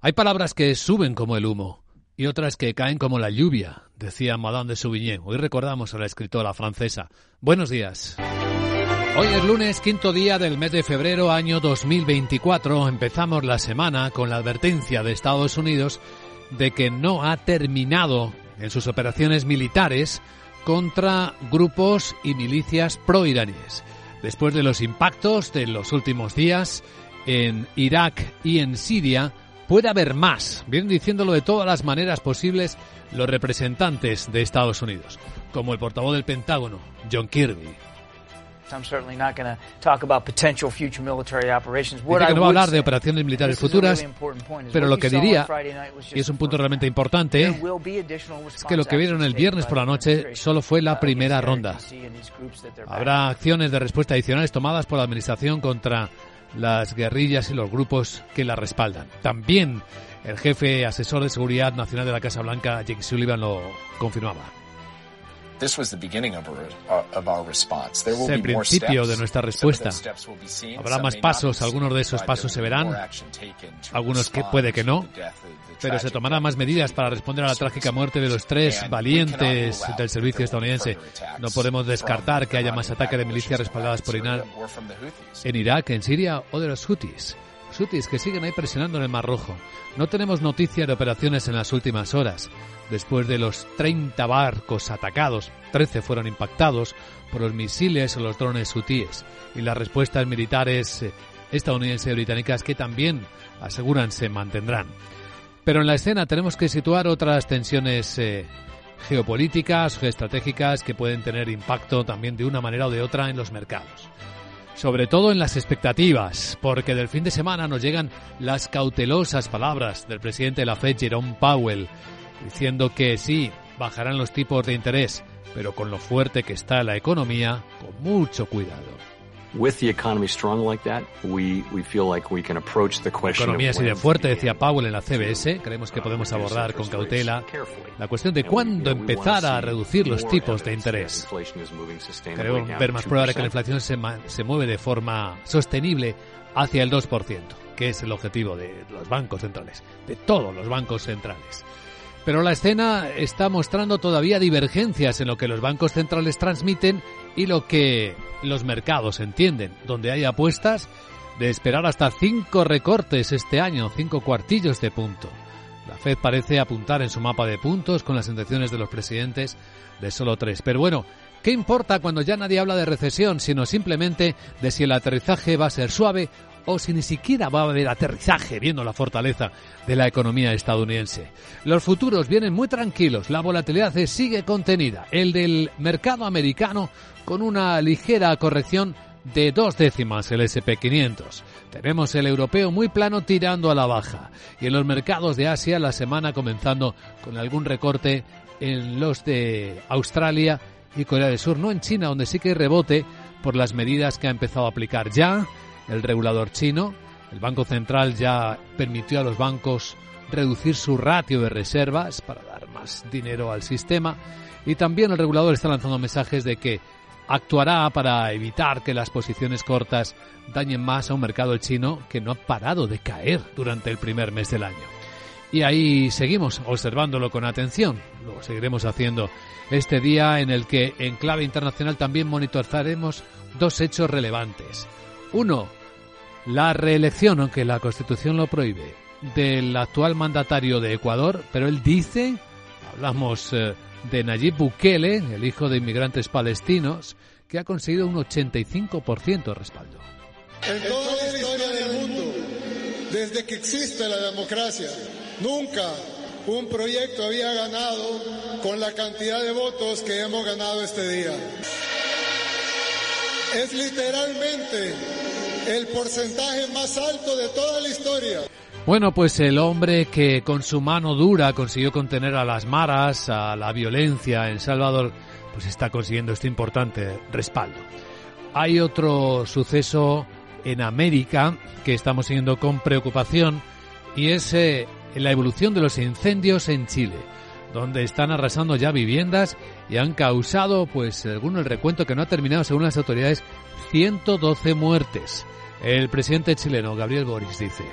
Hay palabras que suben como el humo y otras que caen como la lluvia, decía Madame de Sauvigny. Hoy recordamos a la escritora francesa. Buenos días. Hoy es lunes, quinto día del mes de febrero, año 2024. Empezamos la semana con la advertencia de Estados Unidos de que no ha terminado en sus operaciones militares contra grupos y milicias pro-iraníes. Después de los impactos de los últimos días en Irak y en Siria, puede haber más. Vienen diciéndolo de todas las maneras posibles los representantes de Estados Unidos, como el portavoz del Pentágono, John Kirby. Dice que no va a hablar de operaciones militares futuras, pero lo que diría, y es un punto realmente importante, es que lo que vieron el viernes por la noche solo fue la primera ronda. Habrá acciones de respuesta adicionales tomadas por la Administración contra las guerrillas y los grupos que la respaldan. También el jefe asesor de seguridad nacional de la Casa Blanca, Jake Sullivan, lo confirmaba. Es el principio de nuestra respuesta. Habrá más pasos, algunos de esos pasos se verán, algunos que puede que no, pero se tomarán más medidas para responder a la trágica muerte de los tres valientes del servicio estadounidense. No podemos descartar que haya más ataques de milicias respaldadas por Irán en Irak, en Siria o de los Houthis. Houthis que siguen ahí presionando en el Mar Rojo. No tenemos noticia de operaciones en las últimas horas. Después de los 30 barcos atacados, 13 fueron impactados por los misiles o los drones hutíes y las respuestas militares eh, estadounidenses y británicas que también aseguran se mantendrán. Pero en la escena tenemos que situar otras tensiones eh, geopolíticas, geoestratégicas que pueden tener impacto también de una manera o de otra en los mercados sobre todo en las expectativas, porque del fin de semana nos llegan las cautelosas palabras del presidente de la Fed, Jerome Powell, diciendo que sí, bajarán los tipos de interés, pero con lo fuerte que está la economía, con mucho cuidado. Economía así de fuerte, decía Powell en la CBS, creemos que podemos abordar con cautela la cuestión de cuándo empezar a reducir los tipos de interés. Creo ver más pruebas de que la inflación se, se mueve de forma sostenible hacia el 2%, que es el objetivo de los bancos centrales, de todos los bancos centrales. Pero la escena está mostrando todavía divergencias en lo que los bancos centrales transmiten y lo que los mercados entienden, donde hay apuestas de esperar hasta cinco recortes este año, cinco cuartillos de punto. La Fed parece apuntar en su mapa de puntos con las intenciones de los presidentes de solo tres. Pero bueno, ¿qué importa cuando ya nadie habla de recesión, sino simplemente de si el aterrizaje va a ser suave o si ni siquiera va a haber aterrizaje viendo la fortaleza de la economía estadounidense. Los futuros vienen muy tranquilos, la volatilidad sigue contenida, el del mercado americano con una ligera corrección de dos décimas el SP500. Tenemos el europeo muy plano tirando a la baja y en los mercados de Asia la semana comenzando con algún recorte en los de Australia y Corea del Sur, no en China donde sí que hay rebote por las medidas que ha empezado a aplicar ya el regulador chino. El Banco Central ya permitió a los bancos reducir su ratio de reservas para dar más dinero al sistema y también el regulador está lanzando mensajes de que actuará para evitar que las posiciones cortas dañen más a un mercado chino que no ha parado de caer durante el primer mes del año. Y ahí seguimos observándolo con atención. Lo seguiremos haciendo este día en el que en clave internacional también monitorizaremos dos hechos relevantes. Uno, la reelección, aunque la Constitución lo prohíbe, del actual mandatario de Ecuador, pero él dice, hablamos eh, de Nayib Bukele, el hijo de inmigrantes palestinos, que ha conseguido un 85% de respaldo. En toda la historia del mundo, desde que existe la democracia, nunca un proyecto había ganado con la cantidad de votos que hemos ganado este día. Es literalmente el porcentaje más alto de toda la historia. Bueno, pues el hombre que con su mano dura consiguió contener a las maras, a la violencia en Salvador, pues está consiguiendo este importante respaldo. Hay otro suceso en América que estamos siguiendo con preocupación y es eh, la evolución de los incendios en Chile, donde están arrasando ya viviendas y han causado, pues según el recuento que no ha terminado según las autoridades, 112 muertes. El presidente chileno Gabriel Boris dice.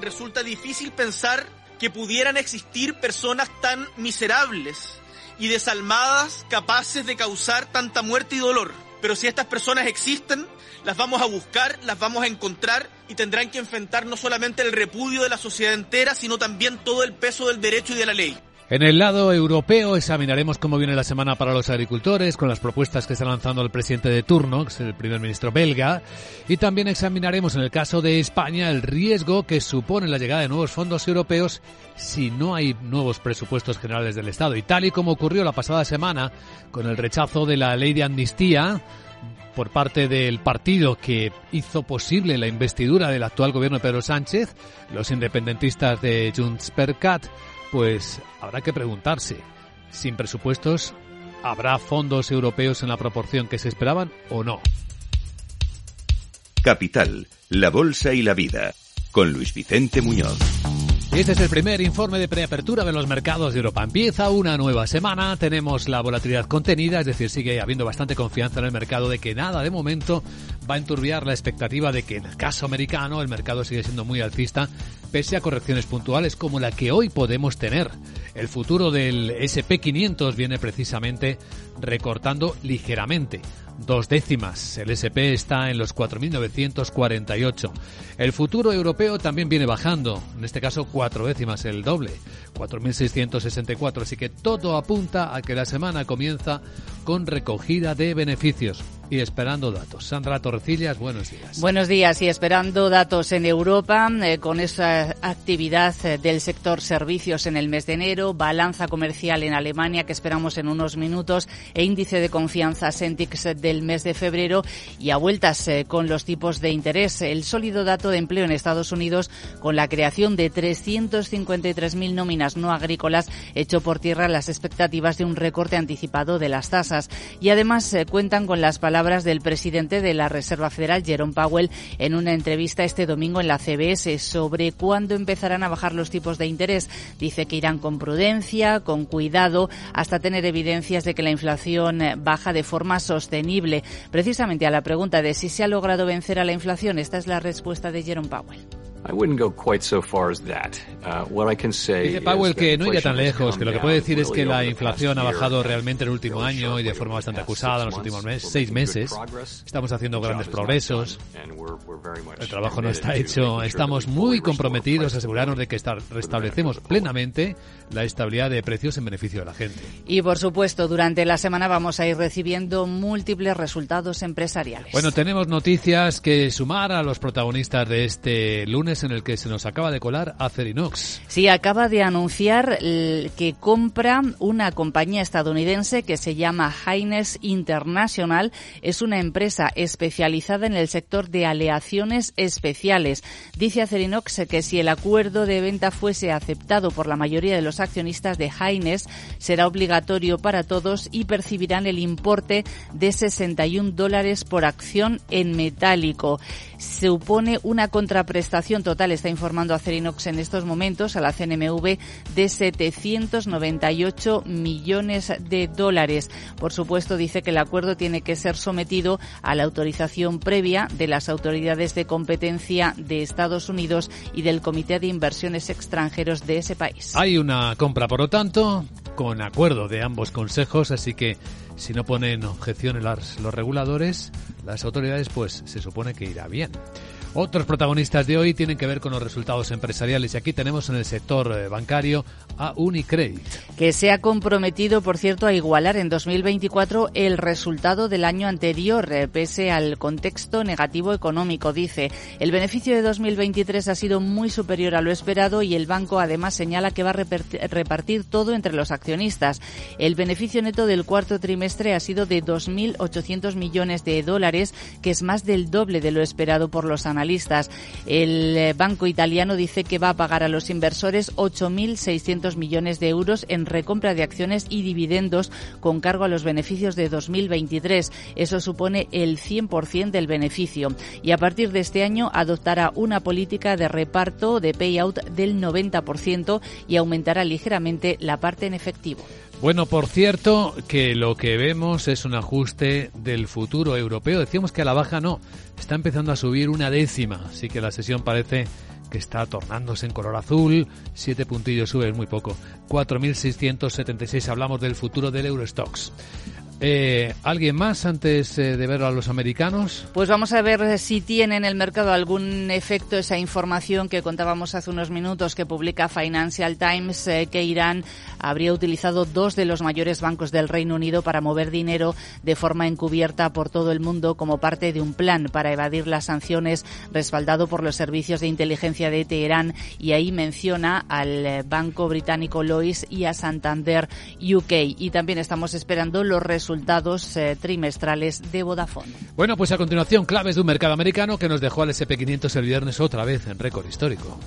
resulta difícil pensar que pudieran existir personas tan miserables y desalmadas capaces de causar tanta muerte y dolor. Pero si estas personas existen, las vamos a buscar, las vamos a encontrar y tendrán que enfrentar no solamente el repudio de la sociedad entera, sino también todo el peso del derecho y de la ley. En el lado europeo examinaremos cómo viene la semana para los agricultores con las propuestas que está lanzando el presidente de turno, que es el primer ministro belga, y también examinaremos en el caso de España el riesgo que supone la llegada de nuevos fondos europeos si no hay nuevos presupuestos generales del Estado. Y tal y como ocurrió la pasada semana con el rechazo de la ley de amnistía, por parte del partido que hizo posible la investidura del actual gobierno de Pedro Sánchez, los independentistas de Junts per pues habrá que preguntarse, ¿sin presupuestos habrá fondos europeos en la proporción que se esperaban o no? Capital, la Bolsa y la Vida, con Luis Vicente Muñoz. Este es el primer informe de preapertura de los mercados de Europa. Empieza una nueva semana, tenemos la volatilidad contenida, es decir, sigue habiendo bastante confianza en el mercado de que nada de momento va a enturbiar la expectativa de que en el caso americano el mercado sigue siendo muy alcista, pese a correcciones puntuales como la que hoy podemos tener. El futuro del SP500 viene precisamente recortando ligeramente dos décimas. El SP está en los 4.948. El futuro europeo también viene bajando, en este caso cuatro décimas, el doble, 4.664. Así que todo apunta a que la semana comienza con recogida de beneficios y esperando datos. Sandra Torrecillas, buenos días. Buenos días y esperando datos en Europa eh, con esa actividad eh, del sector servicios en el mes de enero, balanza comercial en Alemania que esperamos en unos minutos e índice de confianza Sentix del mes de febrero y a vueltas eh, con los tipos de interés. El sólido dato de empleo en Estados Unidos con la creación de 353.000 nóminas no agrícolas echó por tierra las expectativas de un recorte anticipado de las tasas y además cuentan con las palabras palabras del presidente de la Reserva Federal, Jerome Powell, en una entrevista este domingo en la CBS sobre cuándo empezarán a bajar los tipos de interés. Dice que irán con prudencia, con cuidado, hasta tener evidencias de que la inflación baja de forma sostenible. Precisamente a la pregunta de si se ha logrado vencer a la inflación, esta es la respuesta de Jerome Powell. Dice Powell que no iría tan lejos, que lo que puede decir es que la inflación ha bajado realmente en el último año y de forma bastante acusada en los últimos meses, seis meses. Estamos haciendo grandes progresos. El trabajo no está hecho. Estamos muy comprometidos a asegurarnos de que restablecemos plenamente la estabilidad de precios en beneficio de la gente. Y por supuesto, durante la semana vamos a ir recibiendo múltiples resultados empresariales. Bueno, tenemos noticias que sumar a los protagonistas de este lunes en el que se nos acaba de colar Acerinox. Sí, acaba de anunciar que compra una compañía estadounidense que se llama Haines International. Es una empresa especializada en el sector de aleaciones especiales. Dice Acerinox que si el acuerdo de venta fuese aceptado por la mayoría de los accionistas de Haines, será obligatorio para todos y percibirán el importe de 61 dólares por acción en metálico. Supone una contraprestación total, está informando Acerinox en estos momentos, a la CNMV de 798 millones de dólares. Por supuesto, dice que el acuerdo tiene que ser sometido a la autorización previa de las autoridades de competencia de Estados Unidos y del Comité de Inversiones Extranjeros de ese país. Hay una compra, por lo tanto, con acuerdo de ambos consejos, así que si no ponen objeciones los reguladores, las autoridades, pues se supone que irá bien. Otros protagonistas de hoy tienen que ver con los resultados empresariales y aquí tenemos en el sector eh, bancario a Unicredit. Que se ha comprometido, por cierto, a igualar en 2024 el resultado del año anterior, eh, pese al contexto negativo económico, dice. El beneficio de 2023 ha sido muy superior a lo esperado y el banco además señala que va a repartir todo entre los accionistas. El beneficio neto del cuarto trimestre ha sido de 2.800 millones de dólares, que es más del doble de lo esperado por los analistas el eh, banco italiano dice que va a pagar a los inversores 8.600 millones de euros en recompra de acciones y dividendos con cargo a los beneficios de 2023. Eso supone el 100% del beneficio. Y a partir de este año adoptará una política de reparto de payout del 90% y aumentará ligeramente la parte en efectivo. Bueno, por cierto, que lo que vemos es un ajuste del futuro europeo. Decíamos que a la baja no, está empezando a subir una décima, así que la sesión parece que está tornándose en color azul, siete puntillos sube, es muy poco. 4.676 hablamos del futuro del Eurostox. Eh, ¿Alguien más antes eh, de ver a los americanos? Pues vamos a ver si tiene en el mercado algún efecto esa información que contábamos hace unos minutos que publica Financial Times eh, que Irán habría utilizado dos de los mayores bancos del Reino Unido para mover dinero de forma encubierta por todo el mundo como parte de un plan para evadir las sanciones respaldado por los servicios de inteligencia de Teherán y ahí menciona al banco británico Lois y a Santander UK y también estamos esperando los resultados resultados eh, trimestrales de Vodafone. Bueno, pues a continuación, claves de un mercado americano que nos dejó al SP500 el viernes otra vez en récord histórico.